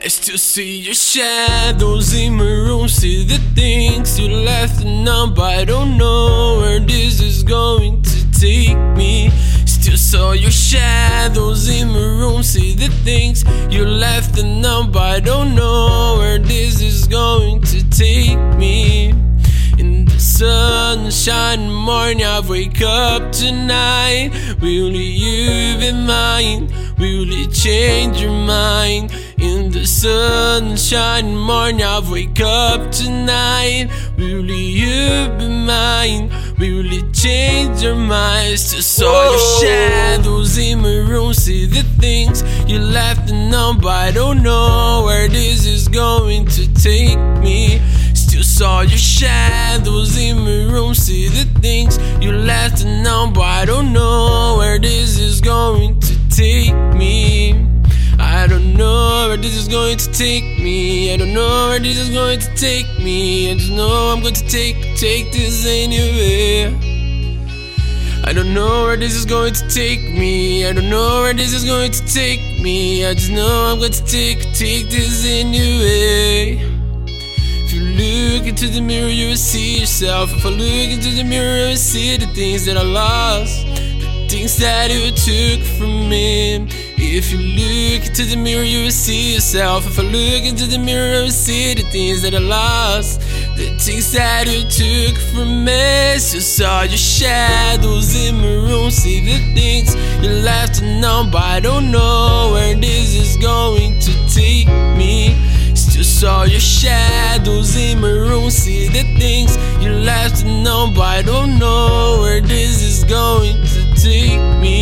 I still see your shadows in my room. See the things you left but I don't know where this is going to take me. Still saw your shadows in my room. See the things you left but I don't know where this is going to take me. In the sunshine morning, I wake up tonight. Will you be mine? Will it change your mind? Sunshine morning, I wake up tonight. Will you be mine? Will it change your mind? Still saw your shadows in my room. See the things you left undone, but I don't know where this is going to take me. Still saw your shadows in my room. See the things you left undone, but I don't know where this is going to take me. Is going to take me. I don't know where this is going to take me. I just know I'm going to take take this anywhere. I don't know where this is going to take me. I don't know where this is going to take me. I just know I'm going to take take this anyway. If you look into the mirror, you will see yourself. If I look into the mirror, I see the things that I lost, the things that you took from me. If you look into the mirror, you will see yourself. If I look into the mirror, I will see the things that I lost. The things that you took from me. You saw your shadows in my room. See the things you left unknown, but I don't know where this is going to take me. Still saw your shadows in my room. See the things you left unknown, but I don't know where this is going to take me.